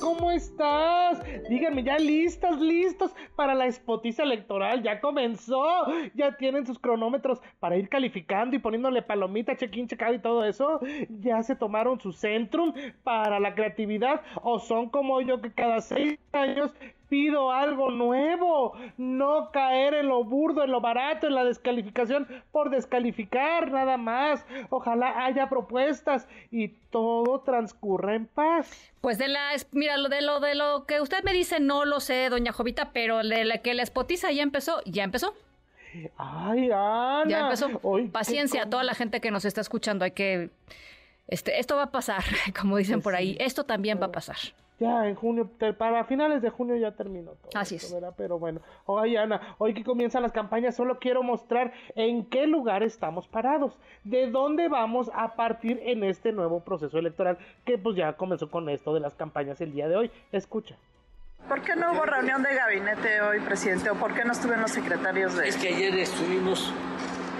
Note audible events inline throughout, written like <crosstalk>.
¿Cómo estás? Díganme, ¿ya listas, listos para la espotiza electoral? Ya comenzó, ya tienen sus cronómetros para ir calificando y poniéndole palomita, check-in, check y todo eso. Ya se tomaron su centrum para la creatividad o son como yo que cada seis años pido algo nuevo, no caer en lo burdo, en lo barato, en la descalificación por descalificar nada más. Ojalá haya propuestas y todo transcurra en paz. Pues de la, mira, lo de lo de lo que usted me dice no lo sé, doña Jovita, pero de la que la espotiza ya empezó, ya empezó. Ay, Ana. Ya empezó. Paciencia a toda la gente que nos está escuchando, hay que este, esto va a pasar, <laughs> como dicen por ahí, esto también va a pasar ya en junio, para finales de junio ya terminó todo. Así es. Pero bueno, oye Ana, hoy que comienzan las campañas, solo quiero mostrar en qué lugar estamos parados, de dónde vamos a partir en este nuevo proceso electoral, que pues ya comenzó con esto de las campañas el día de hoy. Escucha. ¿Por qué no hubo reunión de gabinete hoy, presidente? ¿O por qué no estuvieron los secretarios de...? Es que ayer estuvimos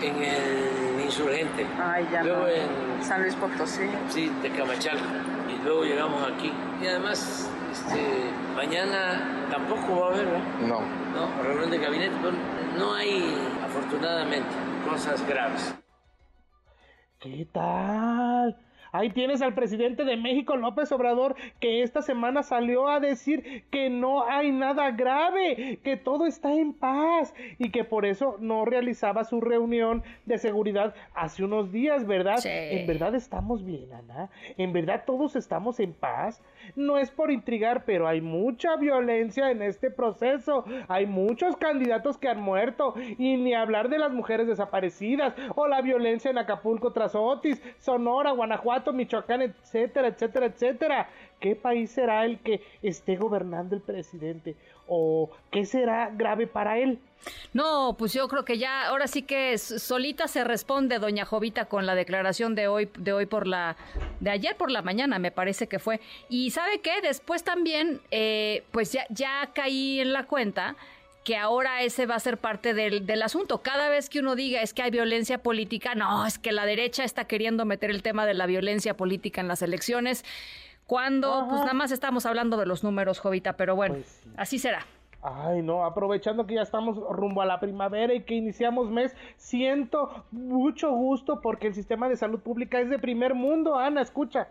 en el Insurgente. Ay, ya luego en San Luis Potosí. Sí, de Camachalco luego llegamos aquí. Y además, este, mañana tampoco va a haber, ¿no? No. reunión de gabinete, pero no hay, afortunadamente, cosas graves. ¿Qué tal? Ahí tienes al presidente de México, López Obrador, que esta semana salió a decir que no hay nada grave, que todo está en paz y que por eso no realizaba su reunión de seguridad hace unos días, ¿verdad? En verdad estamos bien, Ana. En verdad todos estamos en paz. No es por intrigar, pero hay mucha violencia en este proceso. Hay muchos candidatos que han muerto y ni hablar de las mujeres desaparecidas o la violencia en Acapulco tras Otis, Sonora, Guanajuato Michoacán, etcétera, etcétera, etcétera. ¿Qué país será el que esté gobernando el presidente? ¿O qué será grave para él? No, pues yo creo que ya, ahora sí que solita se responde doña Jovita con la declaración de hoy, de hoy por la, de ayer por la mañana, me parece que fue. Y sabe qué, después también, eh, pues ya, ya caí en la cuenta que ahora ese va a ser parte del, del, asunto. Cada vez que uno diga es que hay violencia política, no, es que la derecha está queriendo meter el tema de la violencia política en las elecciones, cuando pues nada más estamos hablando de los números, Jovita, pero bueno, pues así será. Ay, no, aprovechando que ya estamos rumbo a la primavera y que iniciamos mes, siento mucho gusto porque el sistema de salud pública es de primer mundo, Ana, escucha.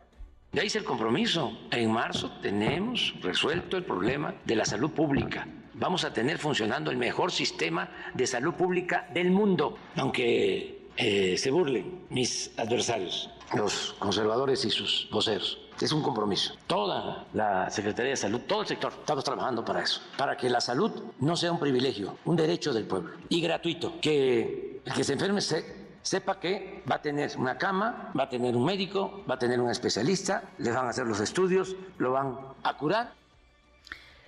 Ya hice el compromiso. En marzo tenemos resuelto el problema de la salud pública vamos a tener funcionando el mejor sistema de salud pública del mundo, aunque eh, se burlen mis adversarios, los conservadores y sus voceros. Es un compromiso. Toda la Secretaría de Salud, todo el sector, estamos trabajando para eso, para que la salud no sea un privilegio, un derecho del pueblo y gratuito, que el que se enferme sepa que va a tener una cama, va a tener un médico, va a tener un especialista, le van a hacer los estudios, lo van a curar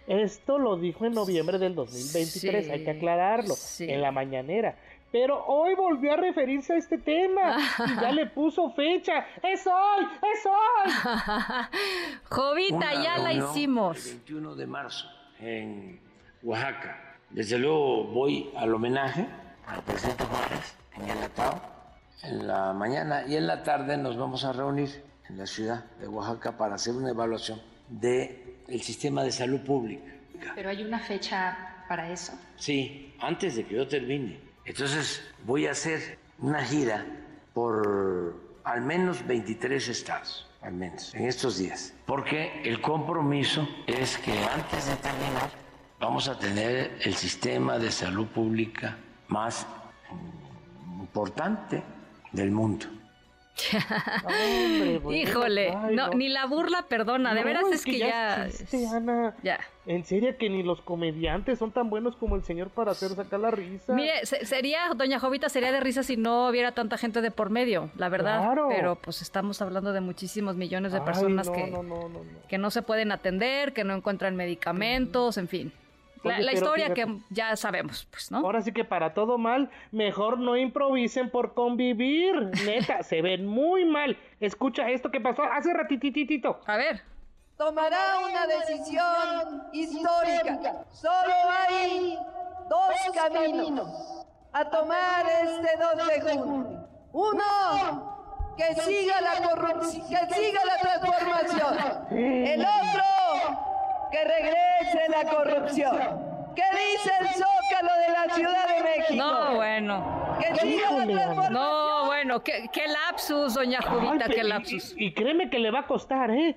esto lo dijo en noviembre del 2023, hay que aclararlo, en la mañanera. Pero hoy volvió a referirse a este tema y ya le puso fecha. ¡Es hoy! ¡Es hoy! <laughs> Jovita, ya la hicimos. El 21 de marzo en Oaxaca. Desde luego voy al homenaje al presidente Juárez en el Atao en la mañana y en la tarde nos vamos a reunir en la ciudad de Oaxaca para hacer una evaluación de el sistema de salud pública. ¿Pero hay una fecha para eso? Sí, antes de que yo termine. Entonces voy a hacer una gira por al menos 23 estados, al menos, en estos días. Porque el compromiso es que antes de terminar vamos a tener el sistema de salud pública más importante del mundo. <laughs> Híjole, no, ni la burla perdona, de veras es, que, ya. Ana. Ya. En serio que ni los comediantes son tan buenos como el señor para hacer sacar la risa. Mire, sería, doña Jovita, sería de risa si no hubiera tanta gente de por medio, la verdad. Pero pues estamos hablando de muchísimos millones de personas que, que no se pueden atender, que no encuentran medicamentos, en fin. La, historia fíjate, que ya sabemos, pues, ¿no? Ahora sí que para todo mal, mejor no improvisen por convivir. Neta, <laughs> se ven muy mal. Escucha esto que pasó hace ratititito. A ver. tomará una decisión histórica. Solo hay dos caminos a tomar este 2 de junio. Uno, que siga la corrupción, que siga la transformación. El otro, que regrese la corrupción. ¿Qué dice el Zócalo de la Ciudad de México? No, bueno. La Híjole, transformación. No, bueno, qué, qué lapsus, doña Judita, Ay, qué lapsus. Y, y créeme que le va a costar, ¿eh?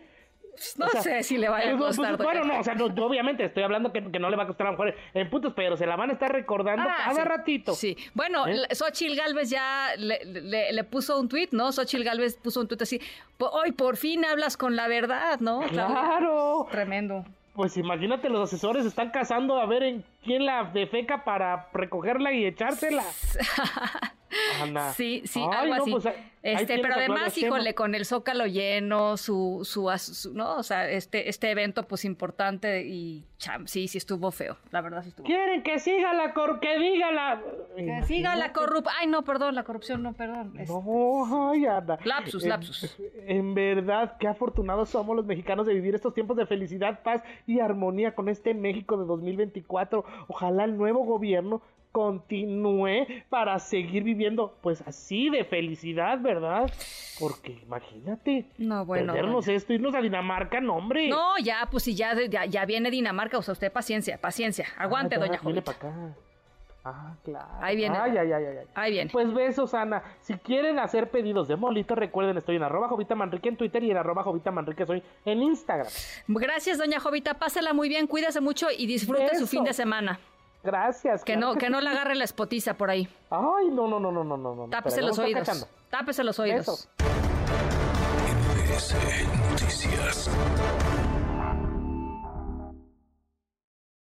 No O sea, sé si le vaya a pues, costar. Bueno, no, o sea, no, obviamente estoy hablando que, que no le va a costar a lo mejor en puntos, pero se la van a estar recordando Ah, cada sí. ratito. Sí. Bueno, ¿Eh? Xochitl Galvez ya le, le- le puso un tuit, ¿no? Xochitl Galvez puso un tuit así. "Po- Hoy por fin hablas con la verdad, ¿no? Claro. Tremendo. Pues imagínate, los asesores están cazando a ver en quién la defeca para recogerla y echársela. <laughs> Anda. Sí, sí, Ay, algo no, así. pues, este, pero además, híjole, con el Zócalo lleno, su, su, su- no, o sea, este, este evento pues importante y cham, sí, sí estuvo feo, la verdad sí estuvo. Quieren que siga la cor... que diga la... Que siga la corrupción. Ay, no, perdón, la corrupción, no, perdón. Es- No, ay, anda. Lapsus, En- lapsus. En verdad, qué afortunados somos los mexicanos de vivir estos tiempos de felicidad, paz y armonía con este México de 2024. Ojalá el nuevo gobierno continúe para seguir viviendo pues así de felicidad, ¿verdad? Porque imagínate, No, bueno. perdernos esto, irnos a Dinamarca, no hombre. No, ya, pues si ya, ya, ya viene Dinamarca, o sea, usted paciencia, paciencia. Aguante, Ah, ya, doña. Ah, claro. Ahí viene. Ay, ay, ay, ay, ay. Ahí viene. Pues besos, Ana. Si quieren hacer pedidos de molito, recuerden, estoy en arroba Jovita Manrique en Twitter y en arroba Jovita Manrique soy en Instagram. Gracias, doña Jovita. Pásela muy bien, cuídese mucho y disfrute su fin de semana. Gracias. Que claro no, que no le agarre la espotiza por ahí. Ay, no, no, no, no, no, no. Tápese Pero los oídos. cachando. Tápese los oídos. Besos.